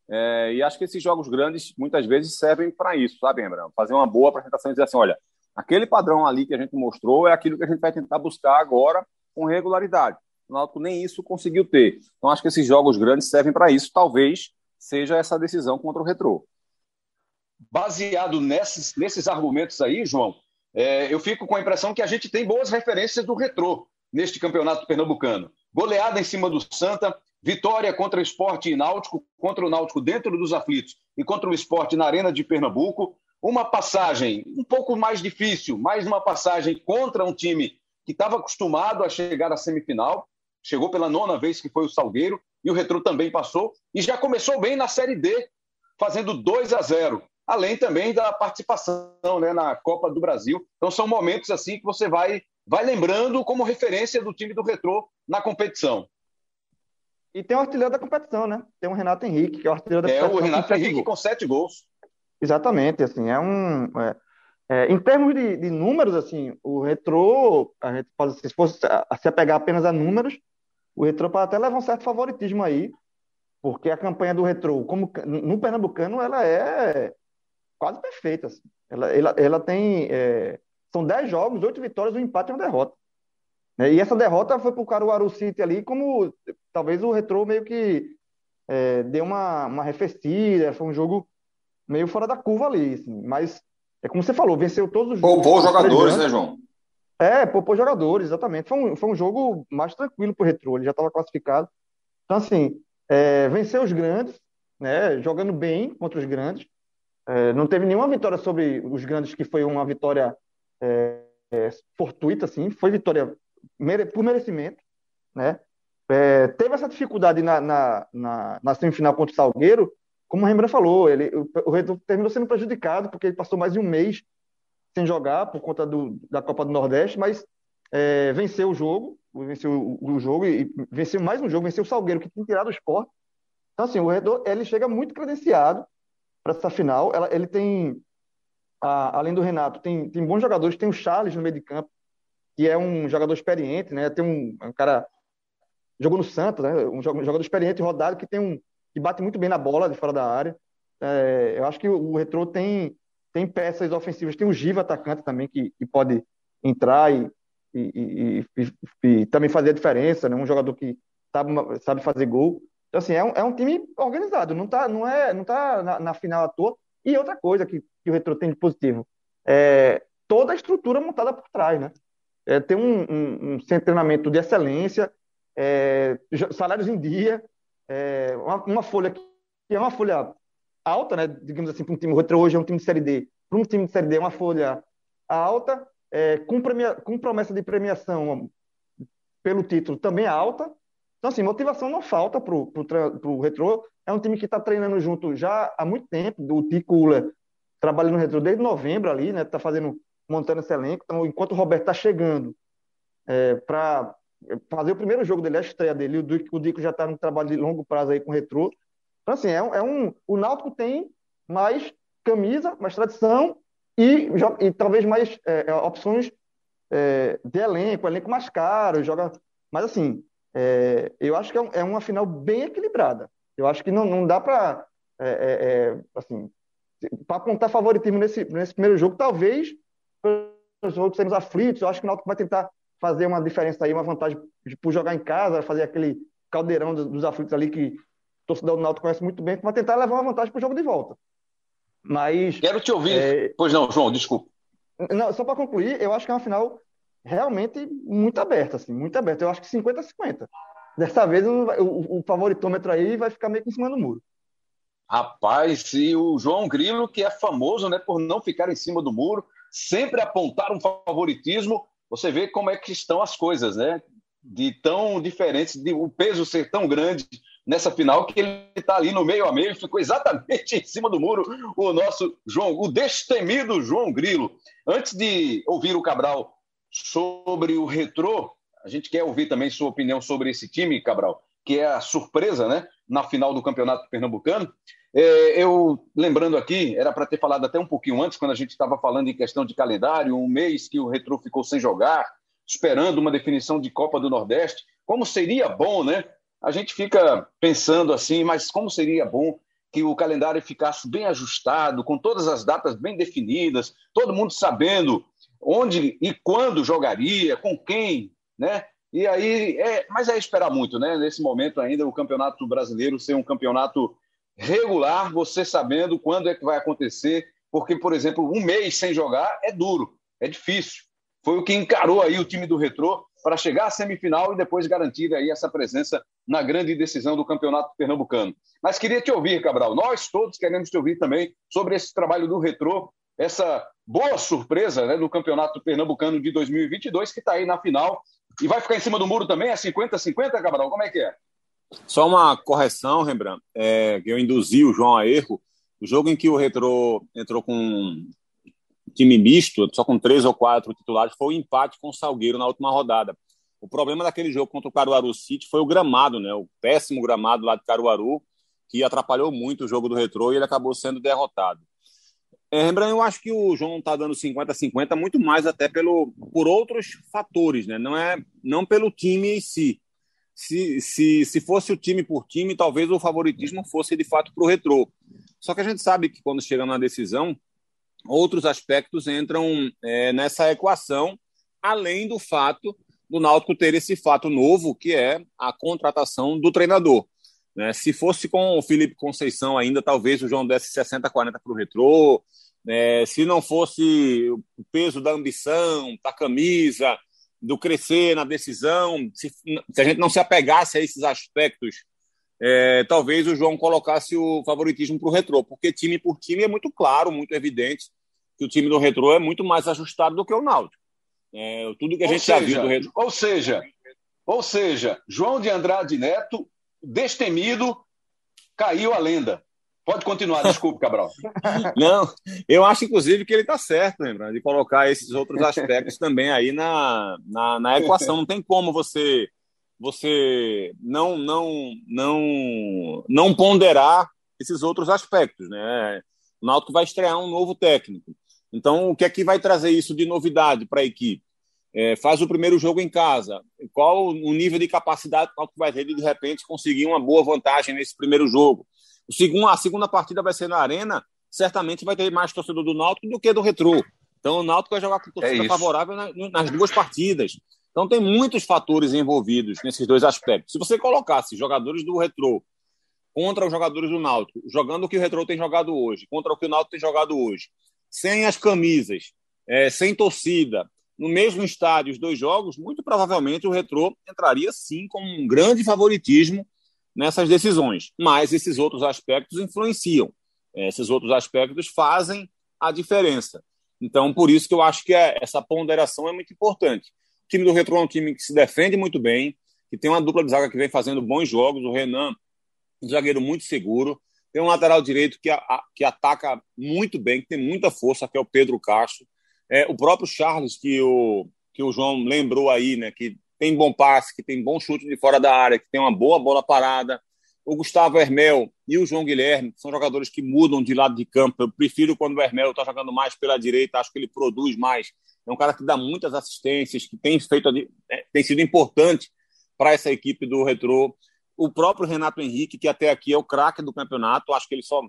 É, e acho que esses jogos grandes muitas vezes servem para isso, sabe, Embrão? Fazer uma boa apresentação e dizer assim: olha, aquele padrão ali que a gente mostrou é aquilo que a gente vai tentar buscar agora com regularidade. O Náutico nem isso conseguiu ter. Então acho que esses jogos grandes servem para isso. Talvez seja essa decisão contra o Retrô. Baseado nesses, nesses argumentos aí, João, é, eu fico com a impressão que a gente tem boas referências do Retrô neste campeonato pernambucano. Goleada em cima do Santa, Vitória contra o Esporte Náutico, contra o Náutico dentro dos aflitos e contra o Esporte na Arena de Pernambuco. Uma passagem um pouco mais difícil, mais uma passagem contra um time que estava acostumado a chegar à semifinal. Chegou pela nona vez que foi o Salgueiro e o Retro também passou. E já começou bem na Série D, fazendo 2 a 0 além também da participação né, na Copa do Brasil. Então são momentos assim que você vai, vai lembrando como referência do time do Retrô na competição. E tem o artilheiro da competição, né? Tem o Renato Henrique, que é o artilheiro da é competição. É o Renato Henrique gols. com sete gols. Exatamente, assim, é um... É, é, em termos de, de, números, assim, o Retrô, a gente pode, se fosse se apegar apenas a números, o Retrô pode até levar um certo favoritismo aí, porque a campanha do Retrô, como no Pernambucano, ela é quase perfeita. Assim. Ela, ela, ela tem... É, são 10 jogos, 8 vitórias, um empate e uma derrota. Né? E essa derrota foi para o Caruaru City ali, como talvez o Retrô meio que é, deu uma, uma arrefecida, foi um jogo meio fora da curva ali, assim. mas é como você falou, venceu todos os jogos. Poupou jogadores, né, João? É, poupou jogadores, exatamente. Foi um, foi um jogo mais tranquilo para o Retrô, ele já estava classificado. Então, assim, é, venceu os grandes, né, jogando bem contra os grandes. É, não teve nenhuma vitória sobre os grandes que foi uma vitória é, é fortuita, assim. Foi vitória mere, por merecimento, né? É, teve essa dificuldade na, na, na, na, semifinal contra o Salgueiro, como o Rembrandt falou, ele, o, o terminou sendo prejudicado porque ele passou mais de um mês sem jogar por conta do, da Copa do Nordeste, mas é, venceu o jogo, venceu o, o, jogo e venceu mais um jogo, venceu o Salgueiro, que tinha tirado o esporte. Então, assim, o Redor, ele chega muito credenciado para essa final. Ela, ele tem, a, além do Renato, tem, tem bons jogadores, tem o Charles no meio de campo, que é um jogador experiente, né? Tem um, um cara jogou no Santos, né? Um jogador experiente, rodado, que tem um que bate muito bem na bola de fora da área. É, eu acho que o, o Retrô tem tem peças ofensivas, tem o Giva atacante também que, que pode entrar e, e, e, e, também fazer a diferença, né? Um jogador que sabe, sabe fazer gol. Então, assim, é um, é um time organizado, não tá, não é, não tá na, na final à toa. E outra coisa que, que o Retro tem de positivo, é toda a estrutura montada por trás, né? é, ter um, um, um, treinamento de excelência, é, salários em dia, é, uma, uma, folha que é uma folha alta, né, digamos assim, para um time, o hoje é um time de Série D, para um time de Série D é uma folha alta, é, com, premia, com promessa de premiação pelo título também alta, então, assim, motivação não falta para o Retro. É um time que está treinando junto já há muito tempo. O Ticula trabalha no Retro desde novembro ali, né? Está fazendo montando esse elenco. Então, enquanto o Roberto está chegando é, para fazer o primeiro jogo dele, a estreia dele, o Dico, o Dico já está no trabalho de longo prazo aí com o Retrô. Então, assim, é um, é um, o Náutico tem mais camisa, mais tradição e, e talvez mais é, é, opções é, de elenco, elenco mais caro, joga. Mas, assim, é, eu acho que é, um, é, uma final bem equilibrada. Eu acho que não, não dá para. assim, para apontar favoritismo nesse, nesse primeiro jogo, talvez os outros sermos aflitos. Eu acho que o Náutico vai tentar fazer uma diferença aí, uma vantagem por jogar em casa, fazer aquele caldeirão dos, dos aflitos ali que o torcedor do Náutico conhece muito bem, vai tentar levar uma vantagem para o jogo de volta. Mas. Quero te ouvir. É... Pois não, João, desculpa. Não, só para concluir, eu acho que é uma final realmente muito aberta, assim, muito aberta. Eu acho que 50-50. Dessa vez o, o, o, favoritômetro aí vai ficar meio que em cima do muro. Rapaz, e o João Grilo, que é famoso né, por não ficar em cima do muro, sempre apontar um favoritismo. Você vê como é que estão as coisas, né? De tão diferentes, de o peso ser tão grande nessa final que ele está ali no meio a meio, ficou exatamente *laughs* em cima do muro o nosso João, o destemido João Grilo. Antes de ouvir o Cabral sobre o retrô, a gente quer ouvir também sua opinião sobre esse time, Cabral, que é a surpresa, né, na final do Campeonato Pernambucano. É, eu, lembrando aqui, era para ter falado até um pouquinho antes, quando a gente estava falando em questão de calendário, um mês que o Retrô ficou sem jogar, esperando uma definição de Copa do Nordeste. Como seria bom, né? A gente fica pensando assim, mas como seria bom que o calendário ficasse bem ajustado, com todas as datas bem definidas, todo mundo sabendo onde e quando jogaria, com quem, né? E aí, é, mas é esperar muito, né? Nesse momento ainda o Campeonato Brasileiro ser um campeonato regular, você sabendo quando é que vai acontecer, porque, por exemplo, um mês sem jogar é duro, é difícil. Foi o que encarou aí o time do Retrô para chegar à semifinal e depois garantir aí essa presença na grande decisão do Campeonato Pernambucano. Mas queria te ouvir, Cabral. Nós todos queremos te ouvir também sobre esse trabalho do Retrô, essa boa surpresa né, Campeonato Pernambucano de 2022, que está aí na final. E vai ficar em cima do muro também? É 50-50, Cabral? Como é que é? Só uma correção, Rembrandt, é, que eu induzi o João a erro. O jogo em que o Retro entrou com time misto, só com três ou quatro titulares, foi o um empate com o Salgueiro na última rodada. O problema daquele jogo contra o Caruaru City foi o gramado, né? O péssimo gramado lá de Caruaru, que atrapalhou muito o jogo do Retro e ele acabou sendo derrotado. É, Rembrandt, eu acho que o João está dando 50-50 muito mais até pelo, por outros fatores, né? Não é não pelo time em si se, se, se fosse o time por time, talvez o favoritismo fosse de fato para o retrô. Só que a gente sabe que quando chega na decisão, outros aspectos entram é, nessa equação, além do fato do Náutico ter esse fato novo, que é a contratação do treinador. Né? Se fosse com o Felipe Conceição ainda, talvez o João desse 60-40 para o retrô. Né? Se não fosse o peso da ambição, da camisa, do crescer na decisão, se, se a gente não se apegasse a esses aspectos, é, talvez o João colocasse o favoritismo para o retrô, porque time por time é muito claro, muito evidente que o time do retrô é muito mais ajustado do que o Náutico. É, tudo que a gente seja, já viu do retrô. Ou seja, ou seja, João de Andrade Neto, destemido, caiu a lenda. Pode continuar, desculpe, Cabral. *laughs* Não, eu acho, inclusive, que ele está certo, lembrando, de colocar esses outros aspectos *laughs* também aí na, na, na, equação. Não tem como você você não não não não ponderar esses outros aspectos, né? O Náutico vai estrear um novo técnico. Então, o que é que vai trazer isso de novidade para a equipe? É, faz o primeiro jogo em casa. Qual o nível de capacidade que o Náutico vai ter de, de repente, conseguir uma boa vantagem nesse primeiro jogo? O segundo, a segunda partida vai ser na Arena, certamente vai ter mais torcedor do Náutico do que do Retrô. Então o Náutico vai jogar com torcida é favorável nas duas partidas. Então tem muitos fatores envolvidos nesses dois aspectos. Se você colocasse jogadores do Retrô contra os jogadores do Náutico, jogando o que o Retrô tem jogado hoje, contra o que o Náutico tem jogado hoje, sem as camisas, é, sem torcida, no mesmo estádio os dois jogos, muito provavelmente o Retrô entraria sim com um grande favoritismo nessas decisões. Mas esses outros aspectos influenciam. Esses outros aspectos fazem a diferença. Então, por isso que eu acho que é, essa ponderação é muito importante. O time do Retro é um time que se defende muito bem, que tem uma dupla de zaga que vem fazendo bons jogos. O Renan, um zagueiro muito seguro. Tem um lateral direito que, a, que ataca muito bem, que tem muita força, que é o Pedro Castro. É, o próprio Charles, que o, que o João lembrou aí, né, que tem bom passe, que tem bom chute de fora da área, que tem uma boa bola parada. O Gustavo Hermel e o João Guilherme são jogadores que mudam de lado de campo. Eu prefiro quando o Hermel está jogando mais pela direita, acho que ele produz mais. É um cara que dá muitas assistências, que tem, feito, é, tem sido importante para essa equipe do Retrô. O próprio Renato Henrique, que até aqui é o craque do campeonato, acho que ele só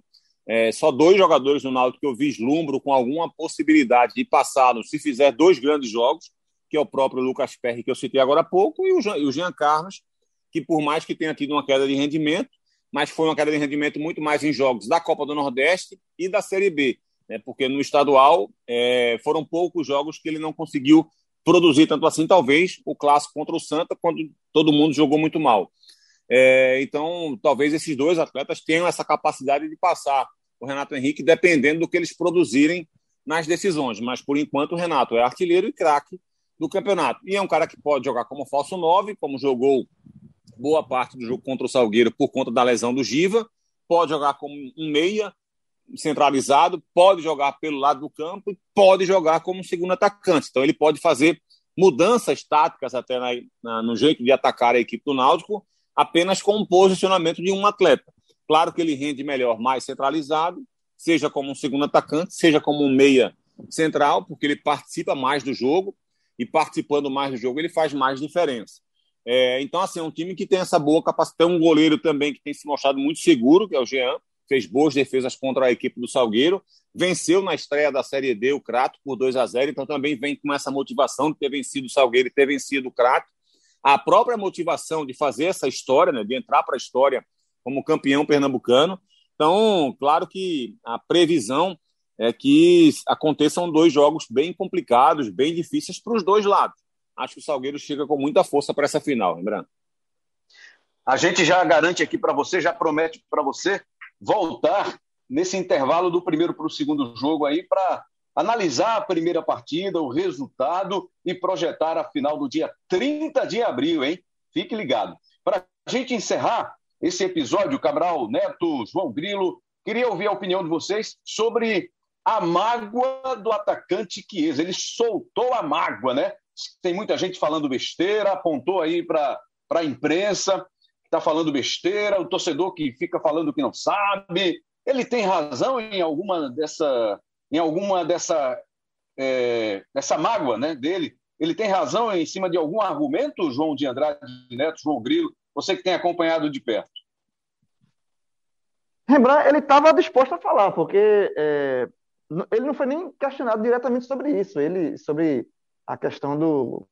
é, só dois jogadores do Náutico que eu vislumbro com alguma possibilidade de passá-lo se fizer dois grandes jogos, que é o próprio Lucas Perry, que eu citei agora há pouco, e o Jean, e o Jean Carlos, que por mais que tenha tido uma queda de rendimento, mas foi uma queda de rendimento muito mais em jogos da Copa do Nordeste e da Série B. né? porque no estadual é, foram poucos jogos que ele não conseguiu produzir tanto assim, talvez o clássico contra o Santa, quando todo mundo jogou muito mal. É, então, talvez esses dois atletas tenham essa capacidade de passar o Renato Henrique, dependendo do que eles produzirem nas decisões. Mas, por enquanto, o Renato é artilheiro e craque do campeonato. E é um cara que pode jogar como falso 9, como jogou boa parte do jogo contra o Salgueiro por conta da lesão do Giva, pode jogar como um meia centralizado, pode jogar pelo lado do campo e pode jogar como segundo atacante. Então ele pode fazer mudanças táticas até na, na, no jeito de atacar a equipe do Náutico, apenas com o posicionamento de um atleta. Claro que ele rende melhor mais centralizado, seja como um segundo atacante, seja como um meia central, porque ele participa mais do jogo e participando mais do jogo ele faz mais diferença. É, então, assim, é um time que tem essa boa capacidade. Um goleiro também que tem se mostrado muito seguro, que é o Jean, fez boas defesas contra a equipe do Salgueiro, venceu na estreia da Série D o Crato por 2 a 0 então também vem com essa motivação de ter vencido o Salgueiro e ter vencido o Crato. A própria motivação de fazer essa história, né, de entrar para a história como campeão pernambucano. Então, claro que a previsão é que aconteçam dois jogos bem complicados, bem difíceis para os dois lados. Acho que o Salgueiro chega com muita força para essa final, lembrando. A gente já garante aqui para você, já promete para você voltar nesse intervalo do primeiro para o segundo jogo aí para analisar a primeira partida, o resultado e projetar a final do dia 30 de abril, hein? Fique ligado. Para a gente encerrar esse episódio, Cabral, Neto, João Grilo, queria ouvir a opinião de vocês sobre a mágoa do atacante Chiesa. Ele soltou a mágoa, né? Tem muita gente falando besteira, apontou aí para a imprensa está falando besteira, o torcedor que fica falando que não sabe. Ele tem razão em alguma dessa, em alguma dessa, é, dessa mágoa né, dele. Ele tem razão em cima de algum argumento, João de Andrade Neto, João Grilo, você que tem acompanhado de perto. Rembrandt, ele estava disposto a falar, porque é, ele não foi nem questionado diretamente sobre isso, ele sobre a questão do.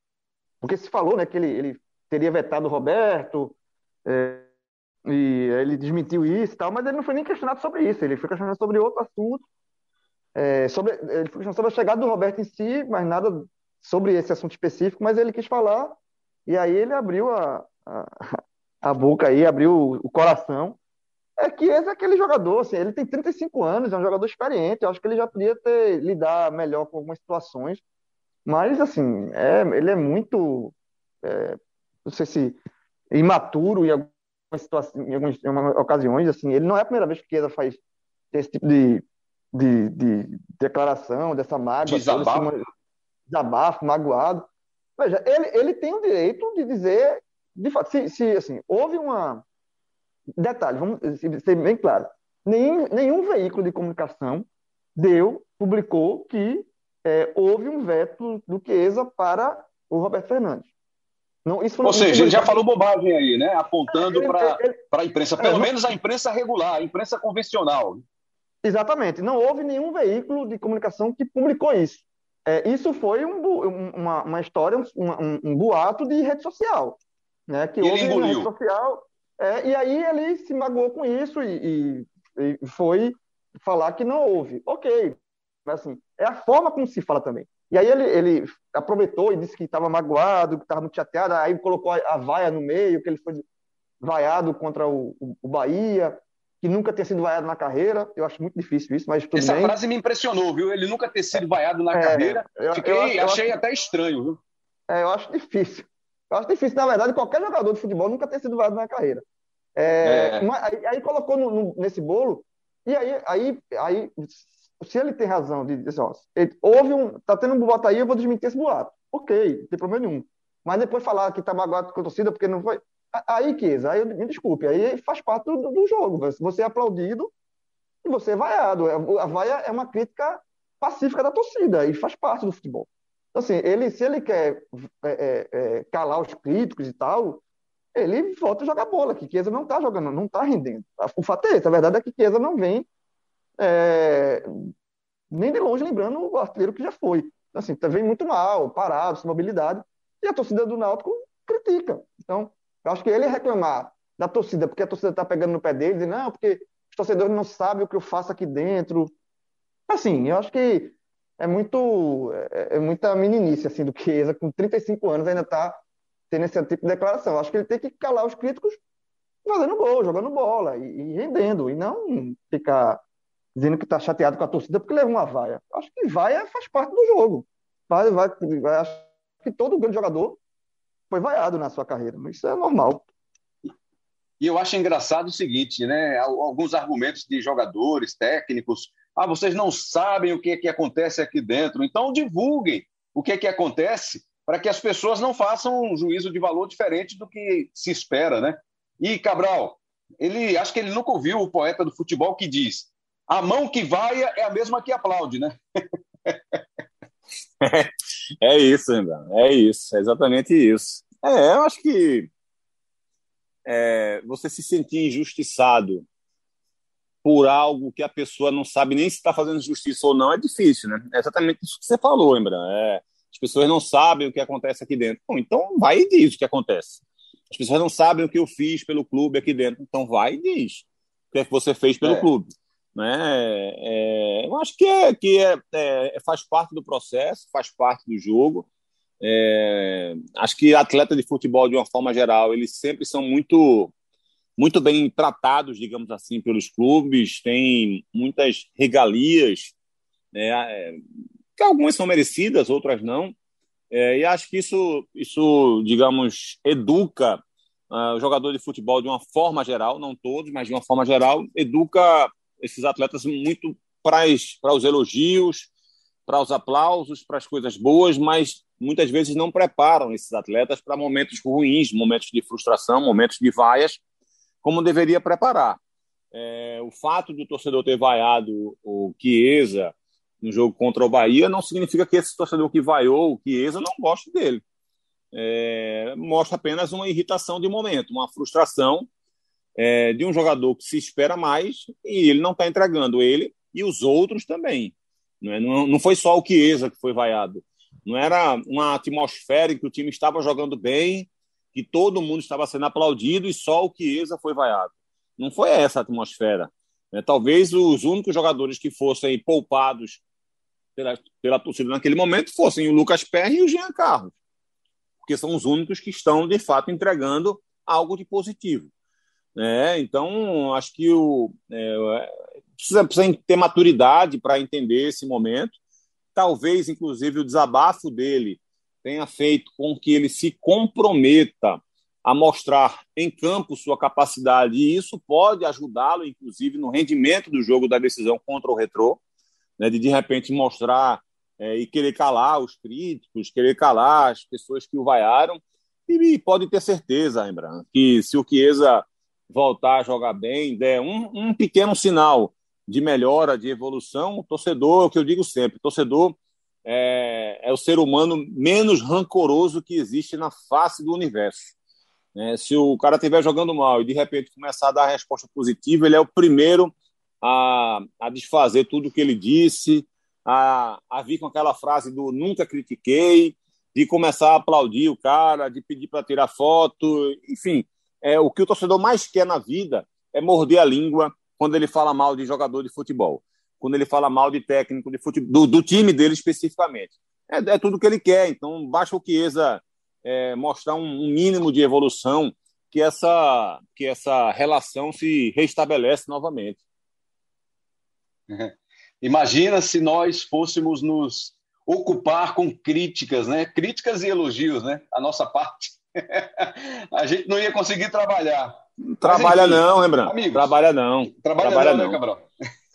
Porque se falou né, que ele, ele teria vetado o Roberto, é, e ele desmentiu isso e tal, mas ele não foi nem questionado sobre isso, ele foi questionado sobre outro assunto. É, sobre, ele foi questionado sobre a chegada do Roberto em si, mas nada sobre esse assunto específico, mas ele quis falar, e aí ele abriu a, a, a boca aí, abriu o, coração. É que esse é aquele jogador, assim, ele tem 35 anos, é um jogador experiente, eu acho que ele já podia ter lidar melhor com algumas situações, mas assim, é, ele é muito, é, não sei se imaturo em algumas situações, em algumas, em algumas ocasiões, assim, ele não é a primeira vez que Chiesa faz esse tipo de, de, de declaração, dessa mágoa, desabafo. Assim, desabafo, magoado. Veja, ele, ele tem o direito de dizer, de fato, se, se assim, houve uma. Detalhe, vamos ser bem claro: nenhum, nenhum veículo de comunicação deu, publicou que é, houve um veto do Chiesa para o Roberto Fernandes. Não, isso Ou seja, ele já falou bobagem aí, né? Apontando para a imprensa, pelo é, menos a imprensa regular, a imprensa convencional. Exatamente. Não houve nenhum veículo de comunicação que publicou isso. É, isso foi um, uma, uma história, um, um, um, boato de rede social. Né? Que e houve na rede social. É, e aí ele se magoou com isso e, e, e foi falar que não houve. Ok. Mas assim, é a forma como se fala também. E aí ele, ele aproveitou e disse que estava magoado, que estava muito chateado, aí colocou a, a vaia no meio, que ele foi vaiado contra o, o, o, Bahia, que nunca tinha sido vaiado na carreira. Eu acho muito difícil isso, mas tudo Essa bem. frase me impressionou, viu? Ele nunca ter sido vaiado na é, carreira. Eu, Fiquei, eu, eu achei acho, até estranho, viu? É, eu acho difícil. Eu acho difícil, na verdade, qualquer jogador de futebol nunca ter sido vaiado na carreira. É, é. Mas, aí, aí, colocou no, no, nesse bolo, e aí, aí, aí se ele tem razão de dizer, ó, houve um, tá tendo um boato aí, eu vou desmentir esse boato. Ok, não tem problema nenhum. Mas depois falar que tá magoado com a torcida porque não foi. Aí, Kiesa, aí me desculpe, aí faz parte do, do jogo. Você é aplaudido e você é vaiado. A vaia é uma crítica pacífica da torcida e faz parte do futebol. Então, assim, ele, se ele quer é, é, é, calar os críticos e tal, ele volta a jogar bola, que Chiesa não tá jogando, não tá rendendo. O fato é esse, a verdade é que Chiesa não vem é, nem de longe lembrando o artilheiro que já foi. Assim, tá, vem muito mal, parado, sem mobilidade, e a torcida do Náutico critica. Então, eu acho que ele reclamar da torcida, porque a torcida está pegando no pé dele, não, porque os torcedores não sabem o que eu faço aqui dentro. Assim, eu acho que é muito é, é muita meninice assim do Chiesa com 35 anos ainda está tendo esse tipo de declaração. Acho que ele tem que calar os críticos fazendo gol, jogando bola e, e rendendo e não ficar dizendo que está chateado com a torcida porque leva uma vaia. Acho que vaia faz parte do jogo. Vai, vai, vai, acho que todo grande jogador foi vaiado na sua carreira, mas isso é normal. E eu acho engraçado o seguinte, né? Alguns argumentos de jogadores, técnicos. Ah, vocês não sabem o que é que acontece aqui dentro, então divulguem o que é que acontece para que as pessoas não façam um juízo de valor diferente do que se espera, né? E Cabral, ele acho que ele nunca ouviu o poeta do futebol que diz: a mão que vai é a mesma que aplaude, né? *laughs* é isso. É isso, é exatamente isso. É, eu acho que é, você se sentir injustiçado por algo que a pessoa não sabe nem se está fazendo justiça ou não é difícil, né? É exatamente isso que você falou, lembra? É, as pessoas não sabem o que acontece aqui dentro. Bom, então vai e diz o que acontece. As pessoas não sabem o que eu fiz pelo clube aqui dentro. Então vai e diz o que é que você fez pelo é. clube. Né? É, eu acho que, é, que é, é, faz parte do processo, faz parte do jogo. É, acho que atleta de futebol, de uma forma geral, eles sempre são muito muito bem tratados, digamos assim, pelos clubes, têm muitas regalias, né, é, que algumas são merecidas, outras não. É, e acho que isso, isso digamos, educa uh, o jogador de futebol de uma forma geral, não todos, mas de uma forma geral, educa esses atletas muito para os elogios, para os aplausos, para as coisas boas, mas muitas vezes não preparam esses atletas para momentos ruins, momentos de frustração, momentos de vaias, como deveria preparar. É, o fato do torcedor ter vaiado o Chiesa no jogo contra o Bahia não significa que esse torcedor que vaiou o Chiesa não goste dele. É, mostra apenas uma irritação de momento, uma frustração é, de um jogador que se espera mais e ele não está entregando, ele e os outros também. Não, é? não, não foi só o Chiesa que foi vaiado. Não era uma atmosfera em que o time estava jogando bem, que todo mundo estava sendo aplaudido e só o Chiesa foi vaiado. Não foi essa a atmosfera. É, talvez os únicos jogadores que fossem poupados pela, pela torcida naquele momento fossem o Lucas Perry e o Jean Carlos, porque são os únicos que estão, de fato, entregando algo de positivo. É, então, acho que o, é, precisa, precisa ter maturidade para entender esse momento talvez, inclusive, o desabafo dele tenha feito com que ele se comprometa a mostrar em campo sua capacidade, e isso pode ajudá-lo, inclusive, no rendimento do jogo da decisão contra o Retrô, né, de de repente mostrar é, e querer calar os críticos, querer calar as pessoas que o vaiaram, e pode ter certeza, Rembrandt, que se o Chiesa voltar a jogar bem, der um, um pequeno sinal de melhora, de evolução, o torcedor, é o que eu digo sempre, torcedor é, é, o ser humano menos rancoroso que existe na face do universo. É, se o cara estiver jogando mal e de repente começar a dar a resposta positiva, ele é o primeiro a, a desfazer tudo o que ele disse, a, a vir com aquela frase do nunca critiquei, de começar a aplaudir o cara, de pedir para tirar foto, enfim, é o que o torcedor mais quer na vida é morder a língua quando ele fala mal de jogador de futebol, quando ele fala mal de técnico de futebol, do, do time dele especificamente. É, é, tudo que ele quer. Então, basta o Chiesa é, mostrar um, um, mínimo de evolução que essa, que essa relação se restabelece novamente. *laughs* Imagina se nós fôssemos nos ocupar com críticas, né? Críticas e elogios, né? A nossa parte. *laughs* a gente não ia conseguir trabalhar. Trabalha enfim, não, Rembrandt. Amigos, Trabalha não. Trabalha, Trabalha não, né, não, né, Cabral?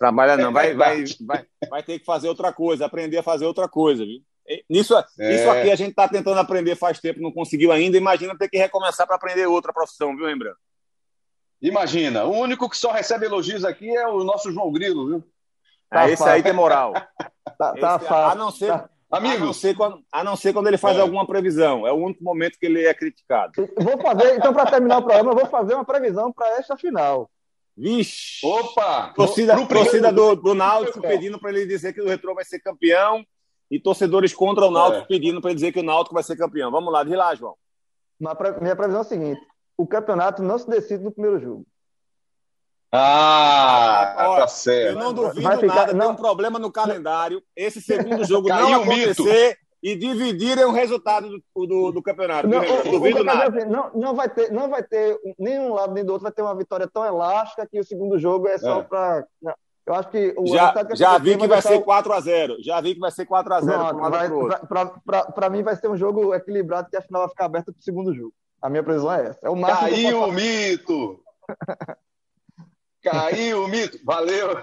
Trabalha não. Vai, vai, *laughs* vai, vai ter que fazer outra coisa, aprender a fazer outra coisa, viu? Nisso, é. Isso aqui a gente está tentando aprender faz tempo, não conseguiu ainda. Imagina ter que recomeçar para aprender outra profissão, viu, Rembrandt? Imagina. O único que só recebe elogios aqui é o nosso João Grilo, viu? *laughs* Tá esse aí tem moral. tá, tá esse, fácil. A não ser, tá. Amigos. A não, ser quando, a não ser quando ele faz é. alguma previsão. É o único momento que ele é criticado. Vou fazer, então, para terminar o programa, eu vou fazer uma previsão para esta final. Vixe! Opa! Torcida, no, torcida do, do Náutico pedindo para ele dizer que o Retrô vai ser campeão e torcedores contra o Náutico é. pedindo para ele dizer que o Náutico vai ser campeão. Vamos lá, diz lá, João. Minha previsão é a seguinte: o campeonato não se decide no primeiro jogo. Ah, tá certo. Eu não duvido ficar, nada, não... tem um problema no calendário. Esse segundo *laughs* jogo não acontecer e dividirem o resultado do, do, do campeonato. Não, não duvido nada. Assim, não, não, vai ter, não vai ter, nenhum lado nem do outro vai ter uma vitória tão elástica que o segundo jogo é só é. para. Eu acho que o já, que já vi que vai ser 4x0. Já vi que vai ser 4x0. Para mim vai ser um jogo equilibrado que a final vai ficar aberta para o segundo jogo. A minha previsão é essa. É o máximo Caiu o mito! *laughs* Caiu o mito! Valeu!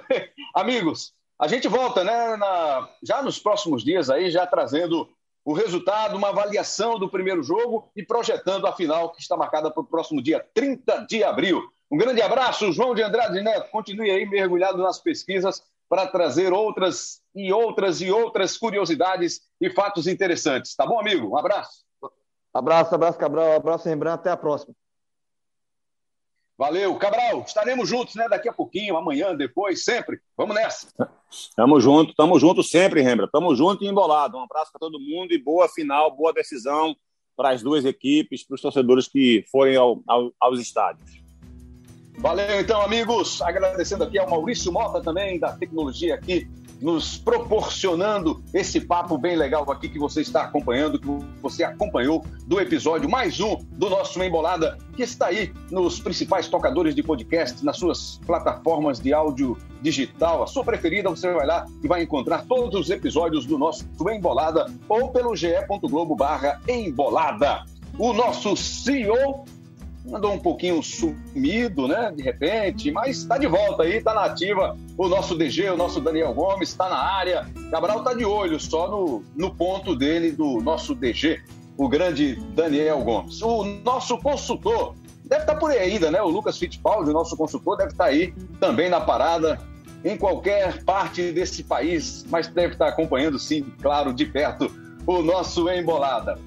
Amigos, *laughs* a gente volta, né, na, já nos próximos dias aí, já trazendo o resultado, uma avaliação do primeiro jogo e projetando a final que está marcada para o próximo dia 30 de abril. Um grande abraço, João de Andrade Neto. Continue aí mergulhado nas pesquisas para trazer outras e outras e outras curiosidades e fatos interessantes. Tá bom, amigo? Um abraço. Abraço, abraço, Cabral. Abraço, Rembrandt. Até a próxima. Valeu. Cabral, estaremos juntos, né? Daqui a pouquinho, amanhã, depois, sempre. Vamos nessa. Tamo junto, tamo junto sempre, Rembrandt. Tamo junto e embolado. Um abraço para todo mundo e boa final, boa decisão para as duas equipes, para os torcedores que forem ao, ao, aos estádios. Valeu, então, amigos. Agradecendo aqui ao Maurício Mota também, da tecnologia aqui nos proporcionando esse papo bem legal aqui que você está acompanhando, que você acompanhou do episódio mais um do nosso Embolada, que está aí nos principais tocadores de podcast, nas suas plataformas de áudio digital, a sua preferida, você vai lá e vai encontrar todos os episódios do nosso Embolada ou pelo ge.globo barra embolada. O nosso CEO andou um pouquinho sumido, né, de repente, mas está de volta aí, está na ativa. O nosso DG, o nosso Daniel Gomes, está na área. Cabral está de olho só no, no ponto dele, do nosso DG, o grande Daniel Gomes. O nosso consultor deve estar tá por aí ainda, né? O Lucas Fittipaldi, o nosso consultor, deve estar tá aí também na parada, em qualquer parte desse país, mas deve estar tá acompanhando, sim, claro, de perto, o nosso Embolada.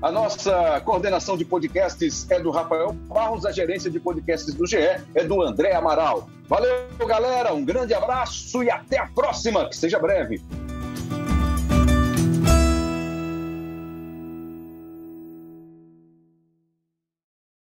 A nossa coordenação de podcasts é do Rafael Barros, a gerência de podcasts do GE é do André Amaral. Valeu, galera, um grande abraço e até a próxima, que seja breve.